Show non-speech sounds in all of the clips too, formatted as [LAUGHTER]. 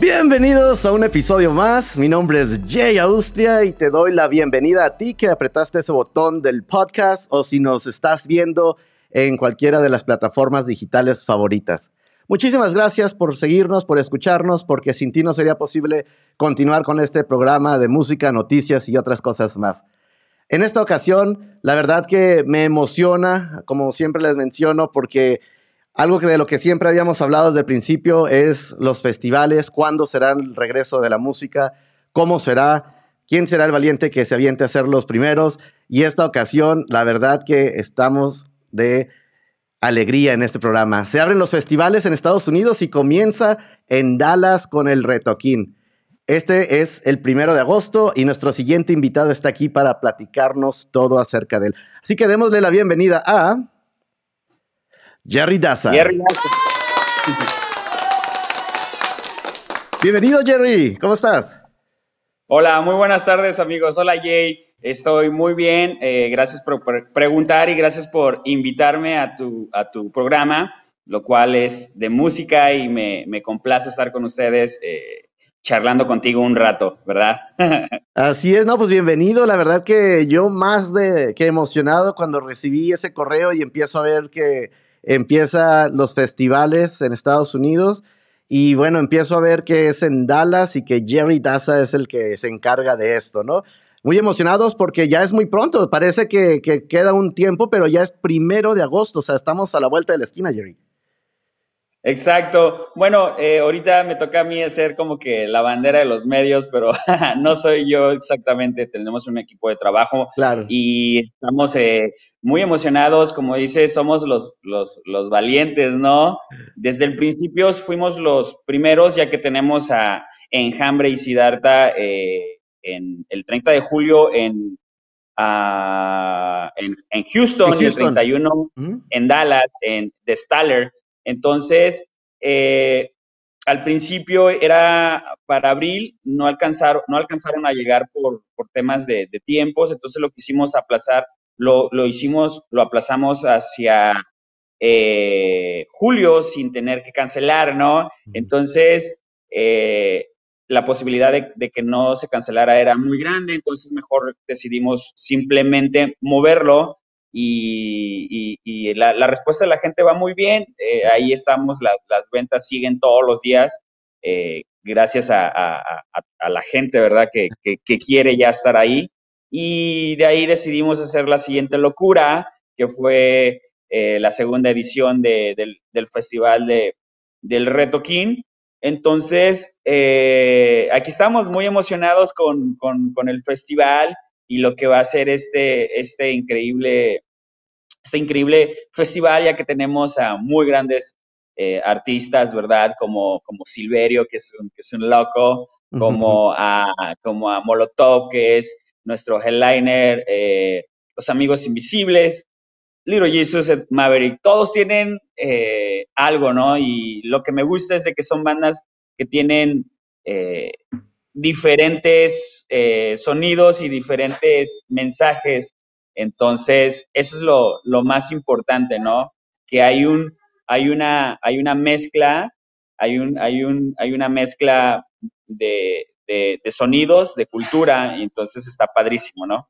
Bienvenidos a un episodio más. Mi nombre es Jay Austria y te doy la bienvenida a ti que apretaste ese botón del podcast o si nos estás viendo en cualquiera de las plataformas digitales favoritas. Muchísimas gracias por seguirnos, por escucharnos, porque sin ti no sería posible continuar con este programa de música, noticias y otras cosas más. En esta ocasión, la verdad que me emociona, como siempre les menciono, porque algo que de lo que siempre habíamos hablado desde el principio es los festivales, cuándo será el regreso de la música, cómo será, quién será el valiente que se aviente a ser los primeros. Y esta ocasión, la verdad que estamos de alegría en este programa. Se abren los festivales en Estados Unidos y comienza en Dallas con el Retoquín. Este es el primero de agosto y nuestro siguiente invitado está aquí para platicarnos todo acerca de él. Así que démosle la bienvenida a Jerry Daza. Jerry Bienvenido, Jerry. ¿Cómo estás? Hola, muy buenas tardes, amigos. Hola, Jay. Estoy muy bien. Eh, gracias por, preguntar y gracias por invitarme a tu, a tu programa, lo cual es de música y me, me complace estar con ustedes. Eh, charlando contigo un rato, ¿verdad? [LAUGHS] Así es, no, pues bienvenido. La verdad que yo más de que emocionado cuando recibí ese correo y empiezo a ver que empieza los festivales en Estados Unidos y bueno, empiezo a ver que es en Dallas y que Jerry Daza es el que se encarga de esto, ¿no? Muy emocionados porque ya es muy pronto, parece que, que queda un tiempo, pero ya es primero de agosto, o sea, estamos a la vuelta de la esquina, Jerry. Exacto. Bueno, eh, ahorita me toca a mí hacer como que la bandera de los medios, pero [LAUGHS] no soy yo exactamente. Tenemos un equipo de trabajo claro. y estamos eh, muy emocionados. Como dices, somos los, los, los, valientes, ¿no? Desde el principio fuimos los primeros, ya que tenemos a Enjambre y Sidarta eh, en el 30 de julio en, en, en, Houston, en, el 31 en Dallas, en The Staller. Entonces, eh, al principio era para abril, no alcanzaron, no alcanzaron a llegar por, temas de, tiempos, entonces lo quisimos aplazar, lo, hicimos, lo aplazamos hacia eh, julio sin tener que cancelar, ¿no? Entonces, eh, la posibilidad de, de, que no se cancelara era muy grande, entonces mejor decidimos simplemente moverlo y, la, respuesta de la gente va muy bien. Eh, ahí estamos, las ventas siguen todos los días, eh, gracias a, la gente, ¿verdad? Que, quiere ya estar ahí. Y de ahí decidimos hacer la siguiente locura, que fue eh, la segunda edición del, festival de, del Reto King. Entonces, aquí estamos muy emocionados con, con el festival y lo que va a ser este, este increíble, este increíble festival, ya que tenemos a muy grandes eh, artistas, ¿verdad? Como, como Silverio, que es un, que es un loco, como, a, como a Molotov, que es nuestro headliner, eh, Los Amigos Invisibles, Little Jesus, Maverick, todos tienen eh, algo, ¿no? Y lo que me gusta es de que son bandas que tienen diferentes eh, sonidos y diferentes mensajes. Entonces, eso es lo, lo, más importante, ¿no? Que hay, un, hay, una, hay una mezcla, hay, un, hay, un, hay una mezcla de, de, sonidos, de cultura, y entonces está padrísimo, ¿no?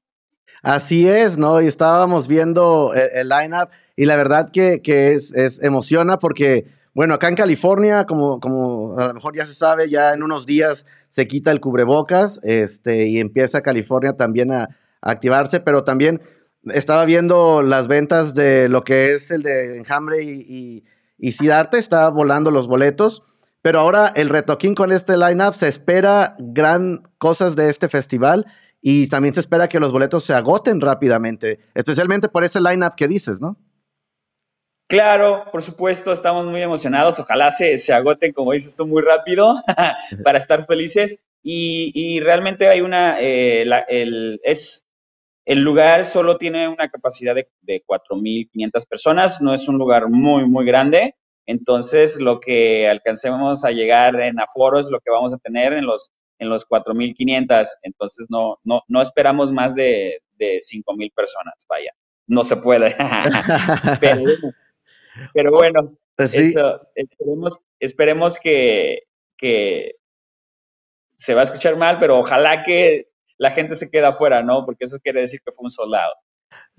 Así es, ¿no? Y estábamos viendo el, el lineup y la verdad que, que es, es, emociona porque bueno, acá en California, como, como a lo mejor ya se sabe, ya en unos días se quita el cubrebocas este, y empieza California también a, activarse, pero también estaba viendo las ventas de lo que es el de Enjambre y, y, y está volando los boletos. Pero ahora el retoquín con este lineup se espera gran cosas de este festival y también se espera que los boletos se agoten rápidamente, especialmente por ese lineup que dices, ¿no? Claro, por supuesto, estamos muy emocionados. Ojalá se, se agoten, como dices tú, muy rápido [LAUGHS] para estar felices. Y, realmente hay una, eh, el, es, el lugar solo tiene una capacidad de, de 4.500 personas, no es un lugar muy, muy grande. Entonces, lo que alcancemos a llegar en aforo es lo que vamos a tener en los, en los 4.500. Entonces, no, no, no esperamos más de, de 5.000 personas, vaya. No se puede. Pero, [LAUGHS] pero bueno, esperemos, esperemos que, que, se va a escuchar mal, pero ojalá que la gente se quede afuera, ¿no? Porque eso quiere decir que fue un soldado.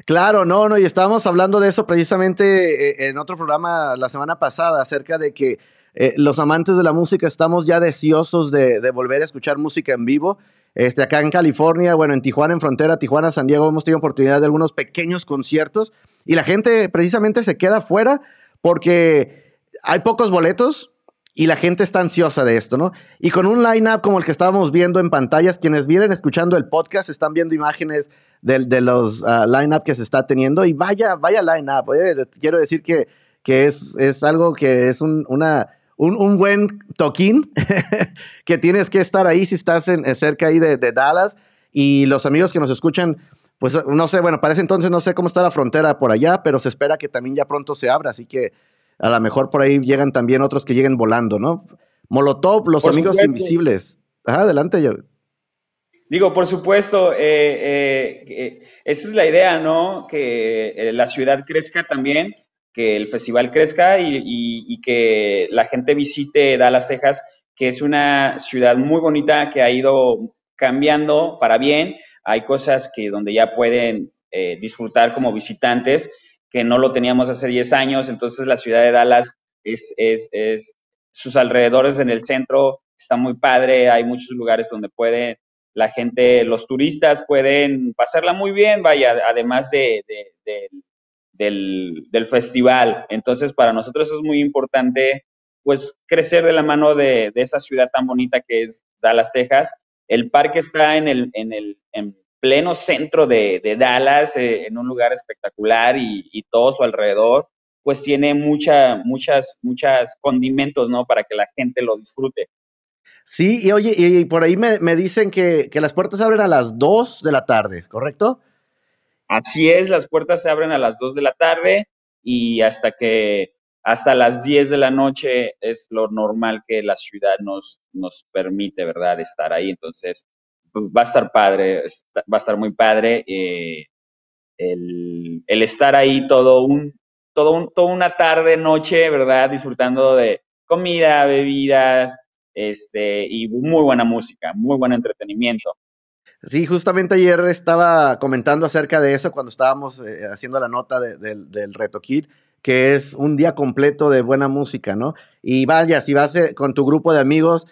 Claro, no, no, y estábamos hablando de eso precisamente eh, en otro programa la semana pasada, acerca de que eh, los amantes de la música estamos ya deseosos de, volver a escuchar música en vivo. Este, acá en California, bueno, en Tijuana, en frontera, Tijuana, San Diego, hemos tenido oportunidad de algunos pequeños conciertos y la gente precisamente se queda fuera porque hay pocos boletos y la gente está ansiosa de esto, ¿no? Y con un line-up como el que estábamos viendo en pantallas, quienes vienen escuchando el podcast están viendo imágenes de, de los uh, line-up que se está teniendo y vaya, vaya line-up. Quiero decir que, que es, es algo que es un, una, un, buen toquín [LAUGHS] que tienes que estar ahí si estás en, cerca ahí de, de Dallas y los amigos que nos escuchan pues no sé, bueno, para ese entonces no sé cómo está la frontera por allá, pero se espera que también ya pronto se abra, así que a lo mejor por ahí llegan también otros que lleguen volando, ¿no? Molotov, los amigos invisibles. Ajá, adelante, yo. Digo, por supuesto, eh, eh, eh, esa es la idea, ¿no? Que la ciudad crezca también, que el festival crezca y, y, que la gente visite Dallas, Texas, que es una ciudad muy bonita que ha ido cambiando para bien. Hay cosas que donde ya pueden disfrutar como visitantes que no lo teníamos hace 10 años, entonces la ciudad de Dallas es, es, es, sus alrededores en el centro está muy padre, hay muchos lugares donde puede la gente, los turistas pueden pasarla muy bien, vaya, además de, del, festival. Entonces, para nosotros es muy importante, pues, crecer de la mano de, de esa ciudad tan bonita que es Dallas, Texas. El parque está en el, en el, en pleno centro de, Dallas, eh, en un lugar espectacular y, todo su alrededor, pues tiene mucha, muchas, muchas condimentos, ¿no? Para que la gente lo disfrute. Sí, y oye, y, por ahí me, dicen que, las puertas abren a las 2 de la tarde, ¿correcto? Así es, las puertas se abren a las 2 de la tarde y hasta que hasta las 10 de la noche es lo normal que la ciudad nos, nos permite, ¿verdad?, estar ahí. Entonces, pues, va a estar padre, va a estar muy padre eh, el, estar ahí todo un, todo un, toda una tarde, noche, ¿verdad? Disfrutando de comida, bebidas, este, y muy buena música, muy buen entretenimiento. Sí, justamente ayer estaba comentando acerca de eso cuando estábamos eh, haciendo la nota del Reto Kid, que es un día completo de buena música, ¿no? Y vaya, si vas eh, con tu grupo de amigos,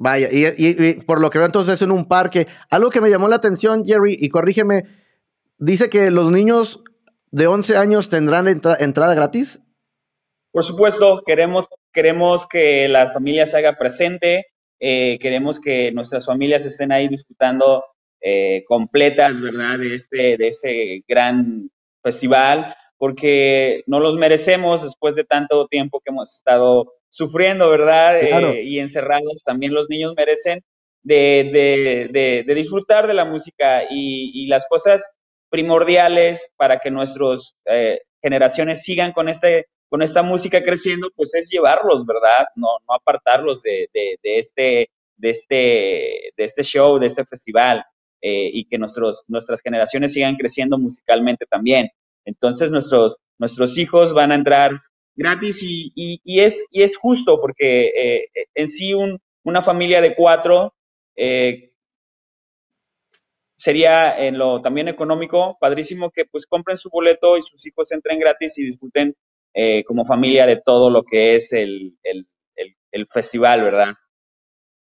Vaya, y, por lo que veo entonces es en un parque. Algo que me llamó la atención, Jerry, y corrígeme, dice que los niños de 11 años tendrán entrada gratis. Por supuesto, queremos, queremos que la familia se haga presente, eh, queremos que nuestras familias estén ahí disfrutando eh, completas, ¿verdad? De este, de este gran festival, porque no los merecemos después de tanto tiempo que hemos estado sufriendo, ¿verdad? Eh, y encerrados, también los niños merecen de, disfrutar de la música y, las cosas primordiales para que nuestras eh, generaciones sigan con, este, con esta música creciendo, pues es llevarlos, ¿verdad? No, no apartarlos de, este, de, este, de este show, de este festival, eh, y que nuestros, nuestras generaciones sigan creciendo musicalmente también. Entonces nuestros, nuestros hijos van a entrar gratis y, es, y es justo porque eh, en sí una familia de cuatro eh, sería en lo también económico, padrísimo que pues compren su boleto y sus hijos entren gratis y disfruten eh, como familia de todo lo que es el, festival, ¿verdad?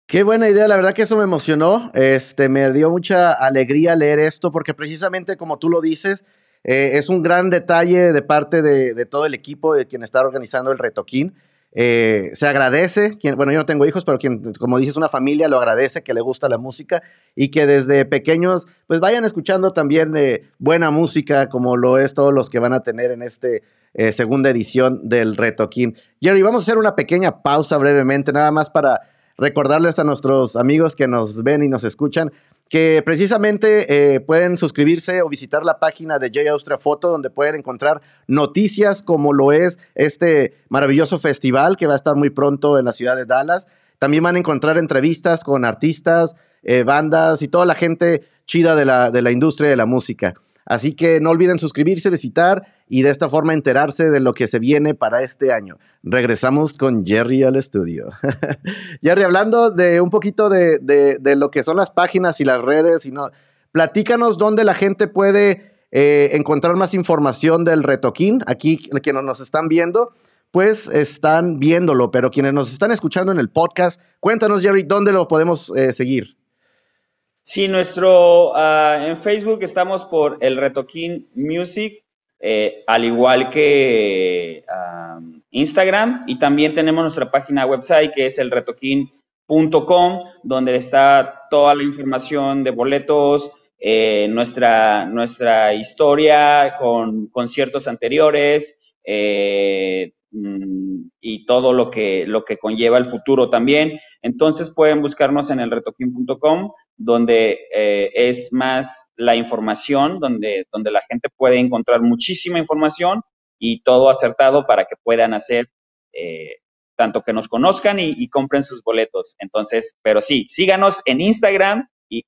Qué buena idea, la verdad que eso me emocionó, este, me dio mucha alegría leer esto porque precisamente como tú lo dices, eh, es un gran detalle de parte de, todo el equipo de quien está organizando el retoquín. Eh, se agradece, bueno, yo no tengo hijos, pero quien, como dices, una familia lo agradece, que le gusta la música y que desde pequeños, pues vayan escuchando también buena música, como lo es todos los que van a tener en este segunda edición del retoquín. Jerry, vamos a hacer una pequeña pausa brevemente, nada más para recordarles a nuestros amigos que nos ven y nos escuchan que precisamente eh, pueden suscribirse o visitar la página de J Austria Foto, donde pueden encontrar noticias como lo es este maravilloso festival que va a estar muy pronto en la ciudad de Dallas. También van a encontrar entrevistas con artistas, eh, bandas y toda la gente chida de la, de la industria de la música. Así que no olviden suscribirse, visitar y de esta forma enterarse de lo que se viene para este año. Regresamos con Jerry al estudio. [LAUGHS] Jerry, hablando de un poquito de, de, lo que son las páginas y las redes, y no, platícanos dónde la gente puede eh, encontrar más información del retoquín. Aquí, quienes nos están viendo, pues están viéndolo, pero quienes nos están escuchando en el podcast, cuéntanos, Jerry, dónde lo podemos eh, seguir. Sí, nuestro, ah, en Facebook estamos por el Retoquín Music, eh, al igual que Instagram, y también tenemos nuestra página website que es el retoquín.com, donde está toda la información de boletos, eh, nuestra, nuestra historia con conciertos anteriores, eh, mm, y todo lo que, lo que conlleva el futuro también. Entonces pueden buscarnos en el retoquín.com donde eh, es más la información, donde, donde la gente puede encontrar muchísima información y todo acertado para que puedan hacer eh, tanto que nos conozcan y, compren sus boletos. Entonces, pero sí, síganos en Instagram y,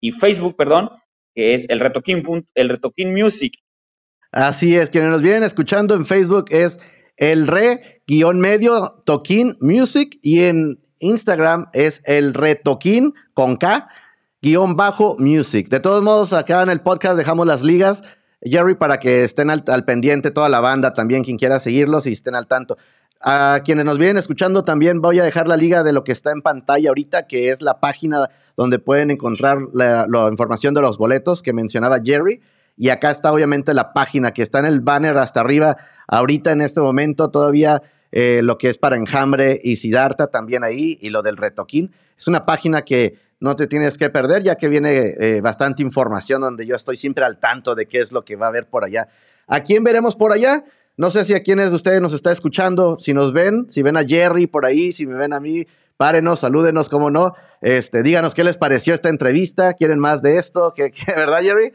y Facebook, perdón, que es el Retoquín, el Retoquín Music. Así es, quienes nos vienen escuchando en Facebook es el re-medio Toquín Music y en Instagram es el retoquín con K guion bajo music. De todos modos, acá en el podcast dejamos las ligas, Jerry, para que estén al, pendiente toda la banda también, quien quiera seguirlos y estén al tanto. A quienes nos vienen escuchando también voy a dejar la liga de lo que está en pantalla ahorita, que es la página donde pueden encontrar la información de los boletos que mencionaba Jerry. Y acá está obviamente la página que está en el banner hasta arriba. Ahorita en este momento todavía eh, lo que es para Enjambre y Sidarta también ahí, y lo del Retoquín. Es una página que no te tienes que perder, ya que viene eh, bastante información donde yo estoy siempre al tanto de qué es lo que va a haber por allá. ¿A quién veremos por allá? No sé si a quienes de ustedes nos está escuchando, si nos ven, si ven a Jerry por ahí, si me ven a mí, párenos, salúdenos, cómo no. Este, díganos qué les pareció esta entrevista, quieren más de esto, ¿Qué, [LAUGHS] verdad Jerry?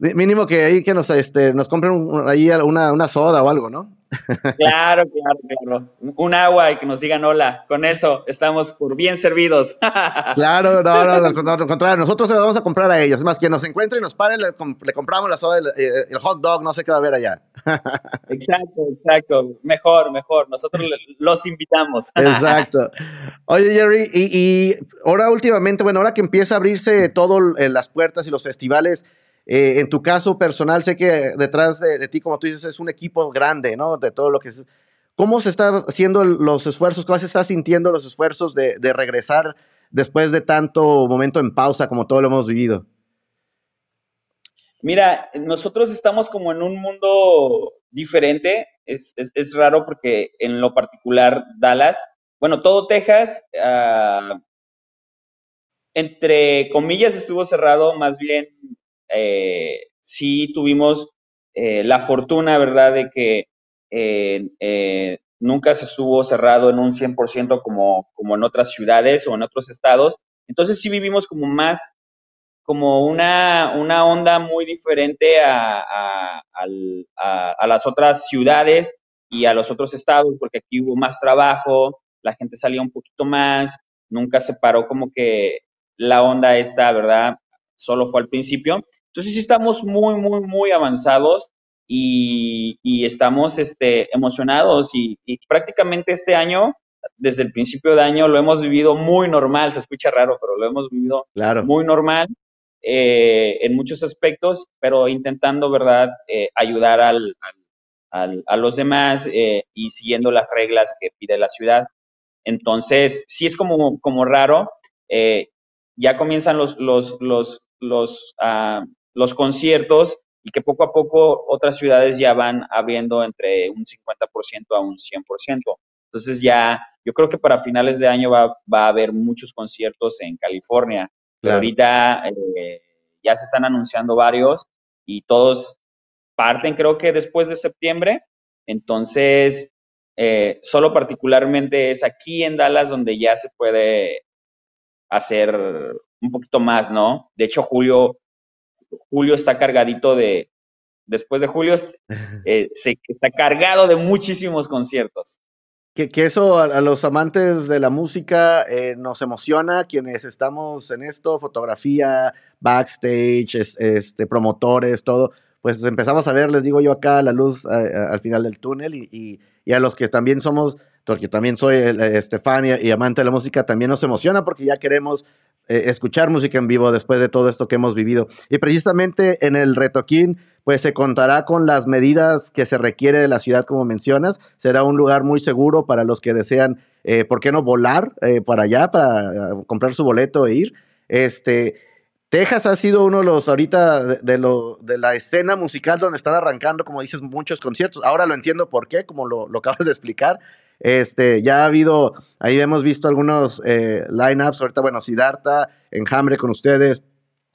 Mínimo que ahí que nos, este, nos compren ahí una, una soda o algo, ¿no? [LAUGHS] Claro, claro, claro. Un agua y que nos digan hola. Con eso estamos por bien servidos. [LAUGHS] Claro, no, no, al contrario, nosotros se lo vamos a comprar a ellos. Es más, que nos encuentre y nos pare, le, compramos la soda, eh, el, hot dog, no sé qué va a haber allá. [LAUGHS] Exacto, exacto. Mejor, mejor. Nosotros los invitamos. Exacto. Oye, Jerry, y, y ahora últimamente, bueno, ahora que empieza a abrirse todo las puertas y los festivales, eh, en tu caso personal, sé que detrás de, ti, como tú dices, es un equipo grande, ¿no? De todo lo que es. ¿Cómo se están haciendo los esfuerzos? ¿Cómo se está sintiendo los esfuerzos de, regresar después de tanto momento en pausa como todo lo hemos vivido? Mira, nosotros estamos como en un mundo diferente. Es, raro porque en lo particular Dallas, bueno, todo Texas, ah, entre comillas, estuvo cerrado, más bien eh, sí tuvimos eh, la fortuna, ¿verdad?, de que nunca se estuvo cerrado en un 100% como, como en otras ciudades o en otros estados. Entonces sí vivimos como más, como una, una onda muy diferente a, a, las otras ciudades y a los otros estados, porque aquí hubo más trabajo, la gente salía un poquito más, nunca se paró como que la onda esta, ¿verdad? Solo fue al principio. Entonces sí estamos muy, muy, muy avanzados y, estamos este, emocionados y, prácticamente este año, desde el principio de año, lo hemos vivido muy normal, se escucha raro, pero lo hemos vivido muy normal eh, en muchos aspectos, pero intentando, ¿verdad?, eh, ayudar al, a los demás eh, y siguiendo las reglas que pide la ciudad. Entonces, sí es como, como raro. ya comienzan los, los, los, los ah, los conciertos y que poco a poco otras ciudades ya van abriendo entre un 50% a un 100%. Entonces ya, yo creo que para finales de año va, a haber muchos conciertos en California. ahorita eh, ya se están anunciando varios y todos parten creo que después de septiembre. Entonces, eh, solo particularmente es aquí en Dallas donde ya se puede hacer un poquito más, ¿no? De hecho, Julio julio está cargadito de, después de julio, [LAUGHS] eh, se, está cargado de muchísimos conciertos. que, que eso a, los amantes de la música eh, nos emociona, quienes estamos en esto, fotografía, backstage, este, promotores, todo, pues empezamos a ver, les digo yo acá, la luz al final del túnel y, y, a los que también somos, porque también soy Estefania y, amante de la música, también nos emociona porque ya queremos eh, escuchar música en vivo después de todo esto que hemos vivido. Y precisamente en el Retoquín, pues se contará con las medidas que se requiere de la ciudad, como mencionas. Será un lugar muy seguro para los que desean, eh, ¿por qué no volar eh, para allá, para comprar su boleto e ir? Este, Texas ha sido uno de los ahorita de, lo, de la escena musical donde están arrancando, como dices, muchos conciertos. Ahora lo entiendo por qué, como lo, lo acabas de explicar. Este, ya ha habido, ahí hemos visto algunos eh, lineups. Ahorita, bueno, Siddhartha, Enjambre con ustedes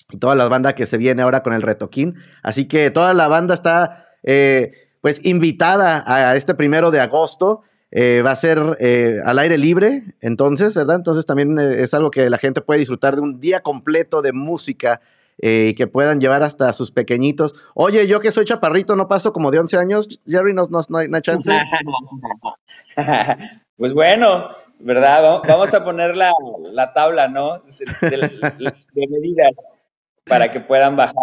y toda la banda que se viene ahora con el Retoquín. Así que toda la banda está, eh, pues, invitada a este primero de agosto. Eh, va a ser eh, al aire libre, entonces, ¿verdad? Entonces también eh, es algo que la gente puede disfrutar de un día completo de música y que puedan llevar hasta sus pequeñitos. Oye, yo que soy chaparrito, no paso como de 11 años, Jerry, no, no, hay, chance. [LAUGHS] [LAUGHS] pues bueno, ¿verdad? Vamos a poner la, tabla, ¿no? de medidas para que puedan bajar,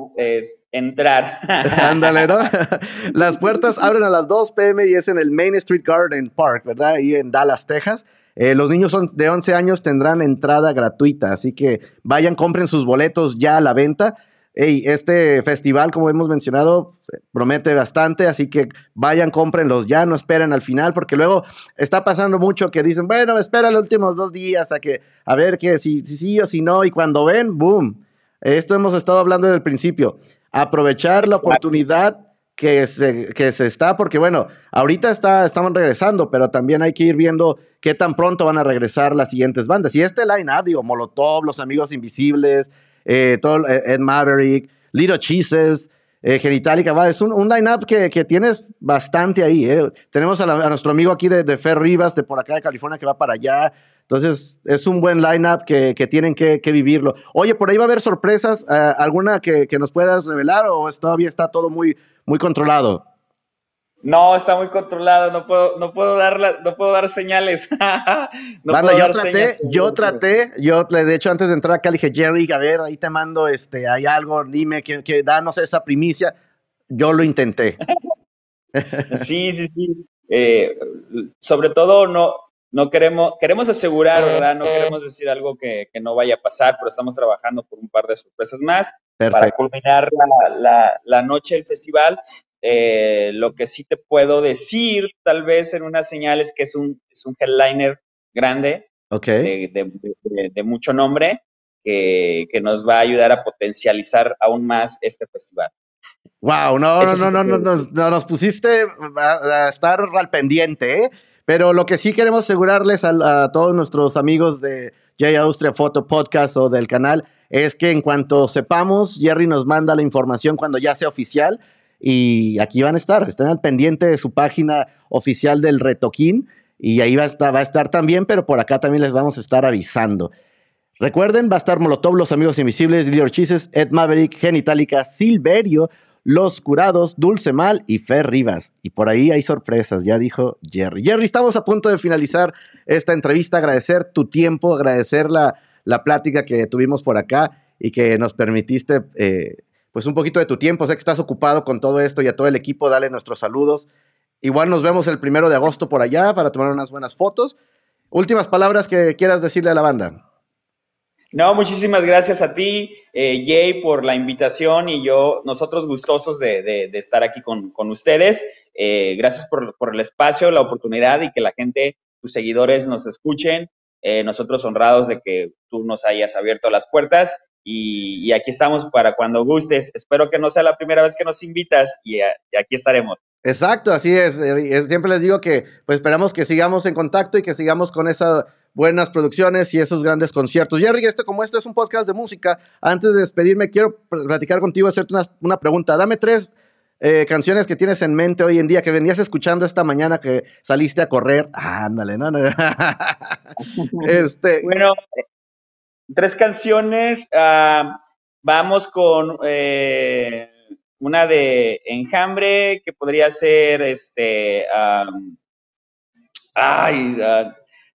entrar. [LAUGHS] Ándale, ¿no? [LAUGHS] Las puertas abren a las 2 pm y es en el Main Street Garden Park, ¿verdad? Ahí en Dallas, Texas. Eh, los niños de 11 años tendrán entrada gratuita, así que vayan, compren sus boletos ya a la venta. Hey, este festival, como hemos mencionado, promete bastante, así que vayan, cómprenlos ya, no esperen al final, porque luego está pasando mucho que dicen, bueno, espera los últimos dos días a que, a ver que si, si sí o si no, y cuando ven, boom, esto hemos estado hablando desde el principio. Aprovechar la oportunidad que se, que se está, porque bueno, ahorita está, estamos regresando, pero también hay que ir viendo qué tan pronto van a regresar las siguientes bandas. Y este line-up, digo, Molotov, Los Amigos Invisibles, eh, todo, eh, Ed Maverick, Little Cheeses, eh, Genitalica, va, es un, un line-up que, que, tienes bastante ahí. Eh. Tenemos a, nuestro amigo aquí de, Fer Rivas, de por acá de California, que va para allá. Entonces, es un buen lineup que, que tienen que, vivirlo. Oye, por ahí va a haber sorpresas, ¿alguna que, nos puedas revelar o todavía está todo muy, muy controlado? No, está muy controlado, no puedo, no puedo dar no puedo dar señales. [LAUGHS] Banda, yo traté, yo traté, yo de hecho antes de entrar acá le dije, Jerry, a ver, ahí te mando, este, hay algo, dime que, que danos esa primicia. Yo lo intenté. [LAUGHS] sí, sí, sí. Eh, sobre todo no, no queremos, queremos asegurar, ¿verdad? No queremos decir algo que, no vaya a pasar, pero estamos trabajando por un par de sorpresas más para culminar la, noche del festival. Eh, lo que sí te puedo decir, tal vez en unas señales, que es un, es un headliner grande, de, mucho nombre, que, nos va a ayudar a potencializar aún más este festival. Wow, no, no, no, no, no, no, nos pusiste a, estar al pendiente, ¿eh? Pero lo que sí queremos asegurarles a, todos nuestros amigos de J Austria Photo Podcast o del canal es que en cuanto sepamos, Jerry nos manda la información cuando ya sea oficial y aquí van a estar, estén al pendiente de su página oficial del Retoquín y ahí va a estar, también, pero por acá también les vamos a estar avisando. Recuerden, va a estar Molotov, Los Amigos Invisibles, Little Cheeses, Ed Maverick, Genitalica, Silverio, los Curados, Dulce Mal y Fer Rivas. Y por ahí hay sorpresas, ya dijo Jerry. Jerry, estamos a punto de finalizar esta entrevista. Agradecer tu tiempo, agradecer la, la plática que tuvimos por acá y que nos permitiste eh, pues un poquito de tu tiempo. Sé que estás ocupado con todo esto y a todo el equipo, dale nuestros saludos. Igual nos vemos el primero de agosto por allá para tomar unas buenas fotos. Últimas palabras que quieras decirle a la banda. No, muchísimas gracias a ti, eh, Jay, por la invitación y yo, nosotros gustosos de, estar aquí con, ustedes. Eh, gracias por, el espacio, la oportunidad y que la gente, tus seguidores nos escuchen. Eh, nosotros honrados de que tú nos hayas abierto las puertas y, aquí estamos para cuando gustes. Espero que no sea la primera vez que nos invitas y, y aquí estaremos. Exacto, así es. Siempre les digo que pues esperamos que sigamos en contacto y que sigamos con esa buenas producciones y esos grandes conciertos. Jerry, este, como este es un podcast de música, antes de despedirme, quiero platicar contigo, hacerte una, pregunta. Dame tres eh, canciones que tienes en mente hoy en día, que venías escuchando esta mañana que saliste a correr. ándale, no, no. [LAUGHS] este. [LAUGHS] Bueno, tres canciones. Ah, vamos con eh, una de Enjambre, que podría ser este. ay,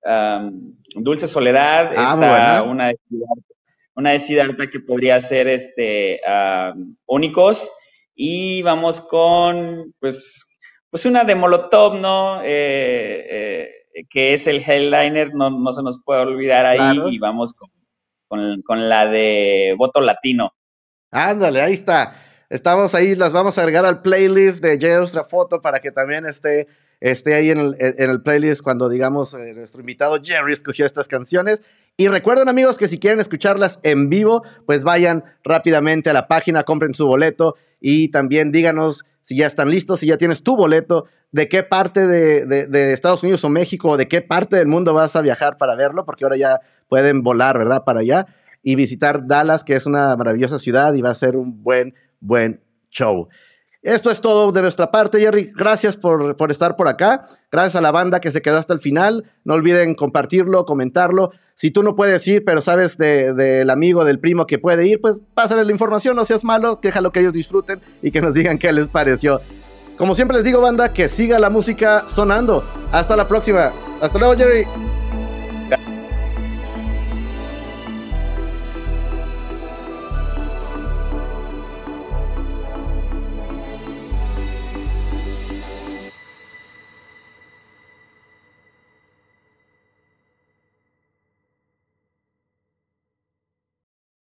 ah, Dulce Soledad, ah, una de una de que podría ser este únicos y vamos con pues pues una de Molotov, ¿no? Eh, eh, que es el headliner, no, no, se nos puede olvidar ahí y vamos con, con, la de Voto Latino. Ándale, ahí está. Estamos ahí, las vamos a agregar al playlist de J. Foto para que también esté, esté ahí en el, en el playlist cuando, digamos, eh, nuestro invitado Jerry escogió estas canciones. Y recuerden amigos que si quieren escucharlas en vivo, pues vayan rápidamente a la página, compren su boleto y también díganos si ya están listos, si ya tienes tu boleto, de qué parte de, de, Estados Unidos o México o de qué parte del mundo vas a viajar para verlo, porque ahora ya pueden volar, ¿verdad? Para allá y visitar Dallas, que es una maravillosa ciudad y va a ser un buen, buen show. Esto es todo de nuestra parte, Jerry. Gracias por, por, estar por acá. Gracias a la banda que se quedó hasta el final. No olviden compartirlo, comentarlo. Si tú no puedes ir, pero sabes del amigo, del primo que puede ir, pues pásale la información, no seas malo, déjalo que ellos disfruten y que nos digan qué les pareció. Como siempre les digo, banda, que siga la música sonando. Hasta la próxima. Hasta luego, Jerry.